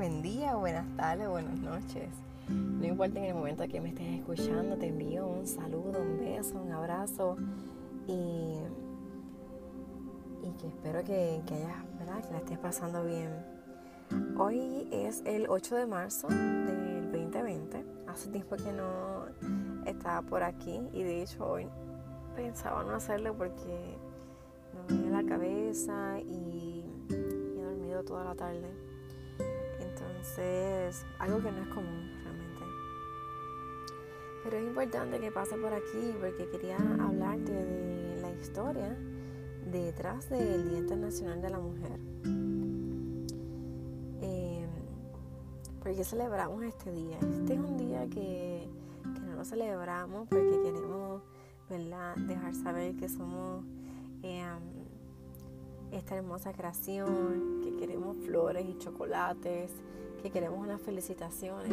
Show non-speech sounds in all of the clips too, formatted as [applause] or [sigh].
buen día, buenas tardes, buenas noches. No importa en el momento que me estés escuchando, te envío un saludo, un beso, un abrazo y, que espero que, que ¿verdad? Que la estés pasando bien. Hoy es el 8 de marzo del 2020. Hace tiempo que no estaba por aquí y de hecho hoy pensaba no hacerlo porque me dolía la cabeza y, he dormido toda la tarde. Entonces, algo que no es común realmente. Pero es importante que pase por aquí porque quería hablarte de la historia detrás del Día Internacional de la Mujer. Eh, porque celebramos este día? Este es un día que, que no lo celebramos porque queremos ¿verdad? dejar saber que somos eh, esta hermosa creación, que queremos flores y chocolates, que queremos unas felicitaciones.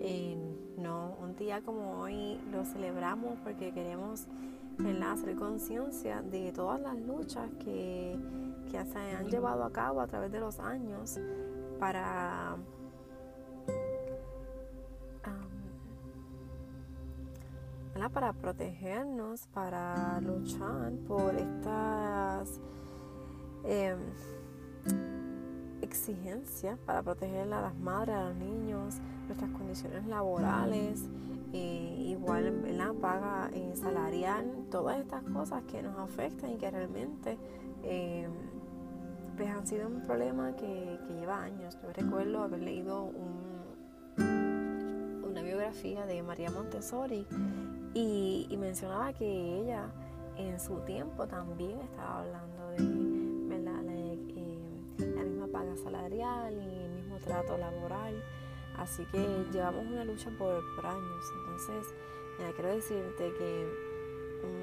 Eh, no, un día como hoy lo celebramos porque queremos hacer conciencia de todas las luchas que, que se han llevado a cabo a través de los años para para protegernos, para luchar por estas em, exigencias, para proteger a las madres, a los niños, nuestras condiciones laborales, eh, igual la paga eh, salarial, todas estas cosas que nos afectan y que realmente em, pues han sido un problema que, lleva años. Yo recuerdo haber leído un, una biografía de María Montessori y, mencionaba que ella en su tiempo también estaba hablando y el mismo trato laboral. Así que llevamos una lucha por, años. Entonces, quiero decirte que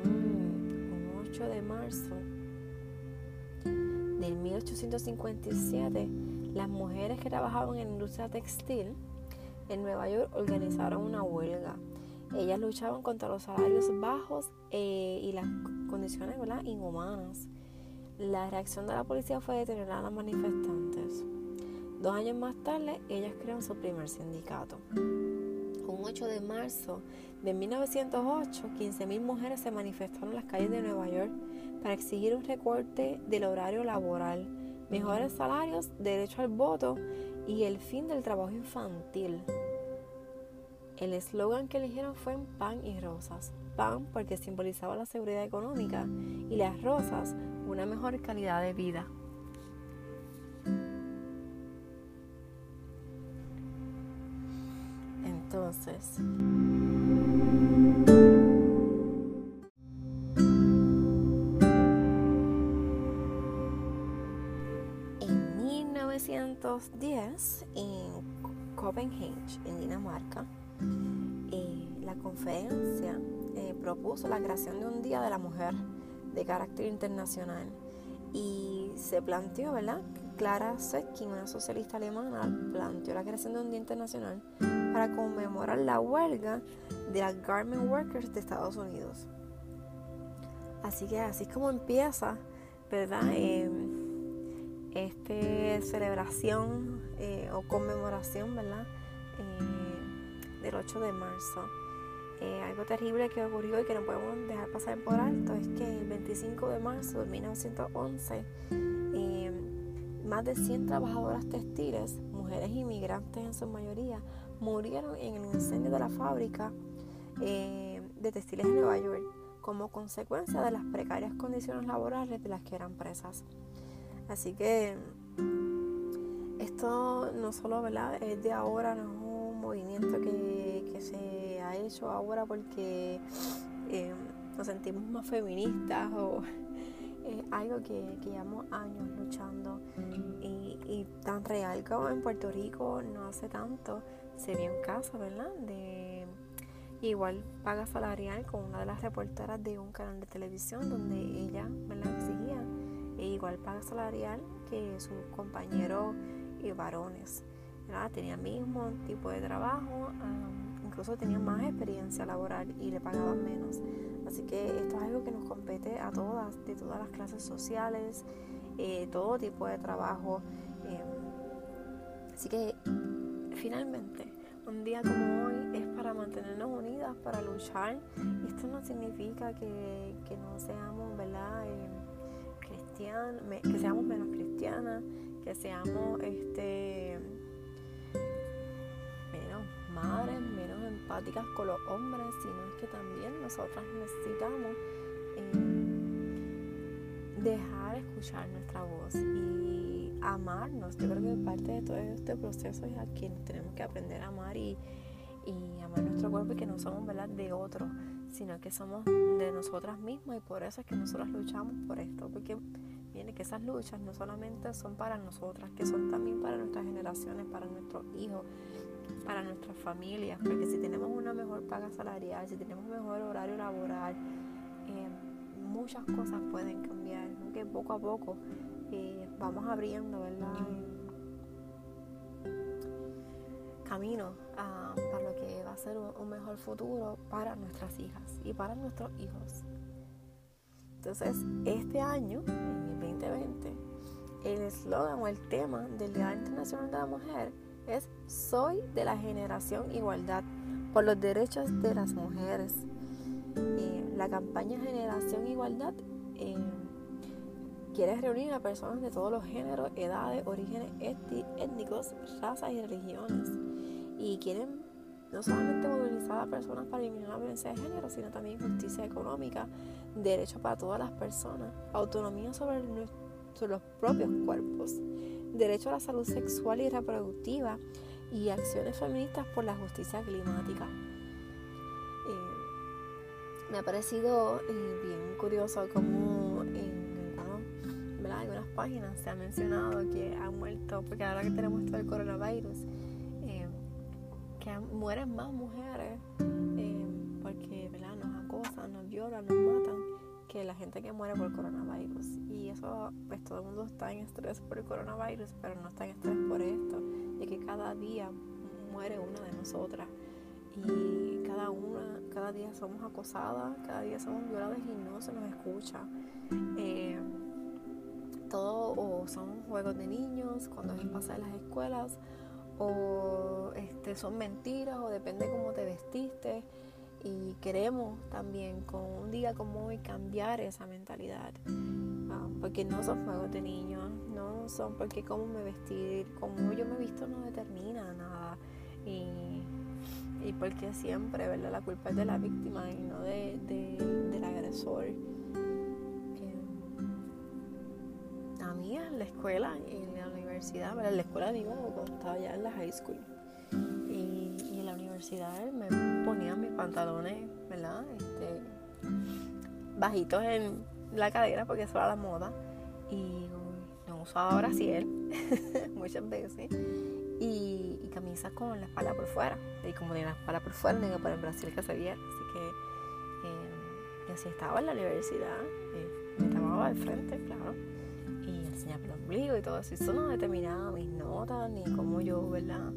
un, 8 de marzo del 1857, las mujeres que trabajaban en la industria textil en Nueva York organizaron una huelga ellas luchaban contra los salarios bajos eh, y las condiciones inhumanas. La reacción de la policía fue detener a las manifestantes. Dos años más tarde, ellas crearon su primer sindicato. Un 8 de marzo de 1908, 15.000 mujeres se manifestaron en las calles de Nueva York para exigir un recorte del horario laboral, mejores salarios, derecho al voto y el fin del trabajo infantil. El eslogan que eligieron fue pan y rosas. Pan porque simbolizaba la seguridad económica y las rosas una mejor calidad de vida. Entonces, en 1910, en Copenhague, en Dinamarca, la conferencia eh, propuso la creación de un Día de la Mujer de carácter internacional y se planteó, ¿verdad? Clara Zetkin, una socialista alemana, planteó la creación de un Día Internacional para conmemorar la huelga de las garment workers de Estados Unidos. Así que así es como empieza, ¿verdad? Eh, esta celebración eh, o conmemoración, ¿verdad? del 8 de marzo. Eh, algo terrible que ocurrió y que no podemos dejar pasar por alto es que el 25 de marzo de 1911 eh, más de 100 trabajadoras textiles, mujeres inmigrantes en su mayoría, murieron en el incendio de la fábrica eh, de textiles en Nueva York como consecuencia de las precarias condiciones laborales de las que eran presas. Así que esto no solo es de ahora, no movimiento que, se ha hecho ahora porque eh, nos sentimos más feministas o es algo que, que, llevamos años luchando y, y, tan real como en Puerto Rico no hace tanto se vio un caso, ¿verdad? De igual paga salarial con una de las reporteras de un canal de televisión donde ella, ¿verdad? Exigía e igual paga salarial que sus compañeros y varones. Tenía el mismo tipo de trabajo, incluso tenía más experiencia laboral y le pagaban menos. Así que esto es algo que nos compete a todas, de todas las clases sociales, eh, todo tipo de trabajo. Eh, Así que finalmente, un día como hoy es para mantenernos unidas, para luchar. Esto no significa que, no seamos, ¿verdad? Eh, cristianas, que seamos menos cristianas, que seamos este con los hombres, sino es que también nosotras necesitamos eh, dejar escuchar nuestra voz y amarnos. Yo creo que parte de todo este proceso es a quien tenemos que aprender a amar y, y amar nuestro cuerpo y que no somos ¿verdad? de otro, sino que somos de nosotras mismas y por eso es que nosotras luchamos por esto, porque viene que esas luchas no solamente son para nosotras, que son también para nuestras generaciones, para nuestros hijos, para nuestras familias, porque si tenemos una mejor paga salarial, si tenemos mejor horario laboral, eh, muchas cosas pueden cambiar, aunque poco a poco eh, vamos abriendo, ¿verdad? camino ah, para lo que va a ser un mejor futuro para nuestras hijas y para nuestros hijos. Entonces, este año, en el 2020, el eslogan o el tema del Día Internacional de la Mujer es Soy de la generación igualdad por los derechos de las mujeres. Eh, la campaña Generación Igualdad eh, quiere reunir a personas de todos los géneros, edades, orígenes étnicos, razas y religiones. Y quieren no solamente movilizar a personas para eliminar la violencia de género, sino también justicia económica, derechos para todas las personas, autonomía sobre, los propios cuerpos, derecho a la salud sexual y reproductiva y acciones feministas por la justicia climática. Eh, me ha parecido eh, bien curioso cómo en algunas páginas se ha mencionado que han muerto, porque ahora que tenemos todo el coronavirus, que mueren más mujeres eh, porque nos acosan, nos violan, nos matan que la gente que muere por coronavirus. Y eso, pues todo el mundo está en estrés por el coronavirus, pero no está en estrés por esto, de que cada día muere una de nosotras. Y cada una, cada día somos acosadas, cada día somos violadas y no se nos escucha. Eh, todo o son juegos de niños, cuando pasa en las escuelas, o este, son mentiras o depende cómo te vestiste y queremos también con un día como hoy cambiar esa mentalidad ah, porque no son juegos de niños no son porque cómo me vestir cómo yo me visto no determina nada y, y porque siempre ¿verdad? la culpa es de la víctima y no de, del agresor a mí en la escuela en la universidad, en la escuela digo, cuando estaba ya en la high school. Y, en la universidad me ponía mis pantalones, ¿verdad? Este, bajitos en la cadera porque eso era la moda. Y no usaba brasier [laughs] muchas veces. Y, y, camisas con la espalda por fuera. Y como tenía la espalda por fuera, no para el Brasil que se veía. Así que eh, y así estaba en la universidad. Eh, me tomaba al frente, claro enseñarme el ombligo y todo eso. Eso no determinaba mis notas, ni cómo yo, ¿verdad?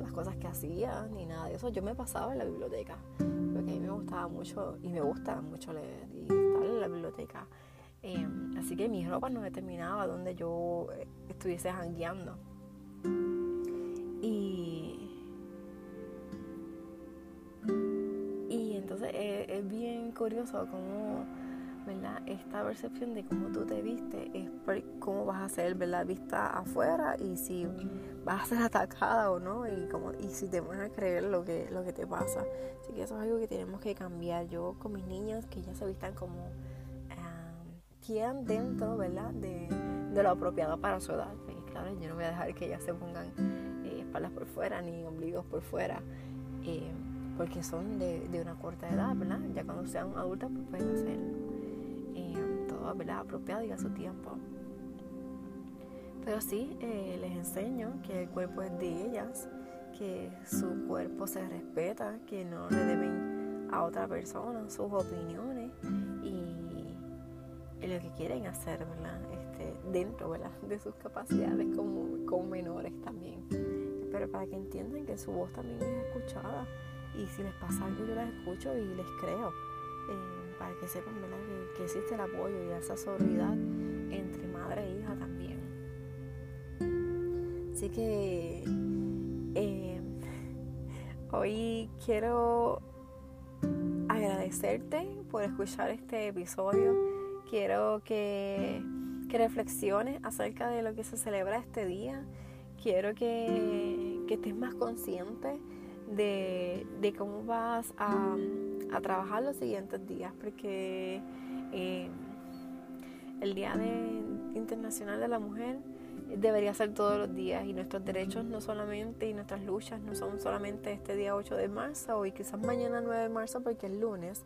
Las cosas que hacía, ni nada de eso. Yo me pasaba en la biblioteca, porque a mí me gustaba mucho y me gusta mucho leer y estar en la biblioteca. Em, así que mi ropa no determinaba dónde yo eh, estuviese jangueando. Y, y entonces eh, es bien curioso cómo ¿verdad? Esta percepción de cómo tú te viste es cómo vas a ser, ¿verdad? Vista afuera y si vas a ser atacada o no y, como, y si te van a creer lo que, lo que te pasa. Así que eso es algo que tenemos que cambiar. Yo con mis niñas que ya se vistan como quieran dentro, ¿verdad? De, lo apropiado para su edad. Y claro, yo no voy a dejar que ellas se pongan eh, espaldas por fuera ni ombligos por fuera. Eh, porque son de, de, una corta edad, ¿verdad? Ya cuando sean adultas, pues pueden hacerlo apropiado y a su tiempo. Pero sí, eh, les enseño que el cuerpo es de ellas, que su cuerpo se respeta, que no le deben a otra persona sus opiniones y, lo que quieren hacer, ¿verdad? Este, dentro de sus capacidades como, como menores también. Pero para que entiendan que su voz también es escuchada y si les pasa algo yo las escucho y les creo. Eh, para que sepan Que, existe el apoyo y esa solidaridad entre madre e hija también. Así que eh, hoy quiero agradecerte por escuchar este episodio. Quiero que, que reflexiones acerca de lo que se celebra este día. Quiero que, que estés más consciente de, de cómo vas a, a, trabajar los siguientes días, porque eh, el Día de, Internacional de la Mujer debería ser todos los días y nuestros derechos no solamente y nuestras luchas no son solamente este día 8 de marzo y quizás mañana 9 de marzo porque es lunes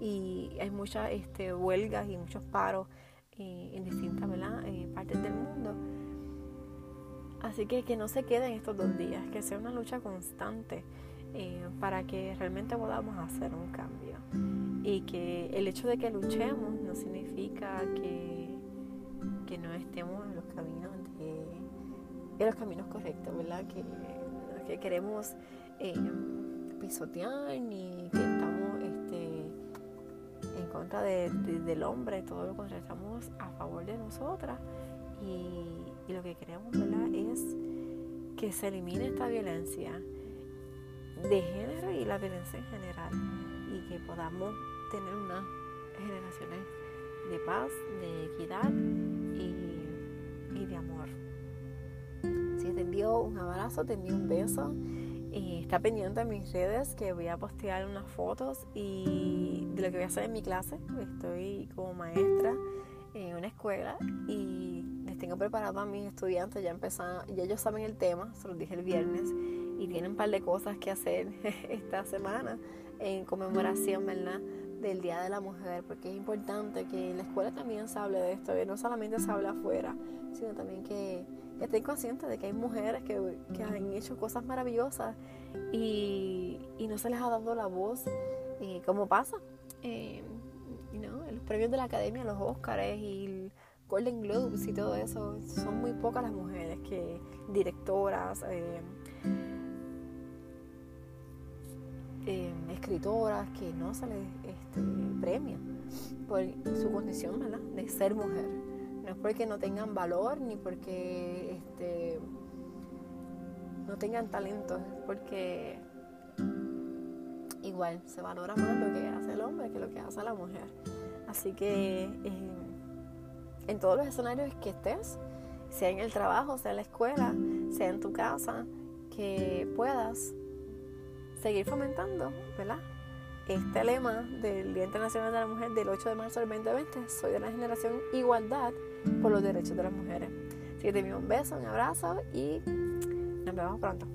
y hay muchas este, huelgas y muchos paros eh, en distintas eh, partes del mundo. Así que que no se queden estos dos días, que sea una lucha constante eh, para que realmente podamos hacer un cambio. Y que el hecho de que luchemos no significa que, que no estemos en los caminos de, en los caminos correctos, ¿verdad? Que, que queremos eh, pisotear ni que estamos este, en contra del hombre, todo lo contrario, estamos a favor de nosotras y, y lo que queremos ¿verdad? es que se elimine esta violencia de género y la violencia en general y que podamos tener unas generaciones de paz, de equidad y, de amor. Si te envío un abrazo, te envío un beso. Y está pendiente en mis redes que voy a postear unas fotos y de lo que voy a hacer en mi clase. Estoy como maestra en una escuela y les tengo preparado a mis estudiantes. Ya empezaron, ya ellos saben el tema, se los dije el viernes y tienen un par de cosas que hacer [laughs] esta semana en conmemoración, ¿verdad? del Día de la Mujer, porque es importante que en la escuela también se hable de esto, que no solamente se hable afuera, sino también que, estén conscientes de que hay mujeres que, han hecho cosas maravillosas y, no se les ha dado la voz, eh, como pasa eh, en los premios de la academia, los Oscars y Golden Globes y todo eso, son muy pocas las mujeres que directoras, eh, escritoras que no se les este, premia por su condición de ser mujer. No es porque no tengan valor ni porque este, no tengan talento, es porque igual se valora más lo que hace el hombre que lo que hace la mujer. Así que eh, en todos los escenarios que estés, sea en el trabajo, sea en la escuela, sea en tu casa, que puedas seguir fomentando, ¿verdad? Este lema del Día Internacional de la Mujer del 8 de marzo del 2020, soy de la generación Igualdad por los derechos de las mujeres. Así que te envío un beso, un abrazo y nos vemos pronto.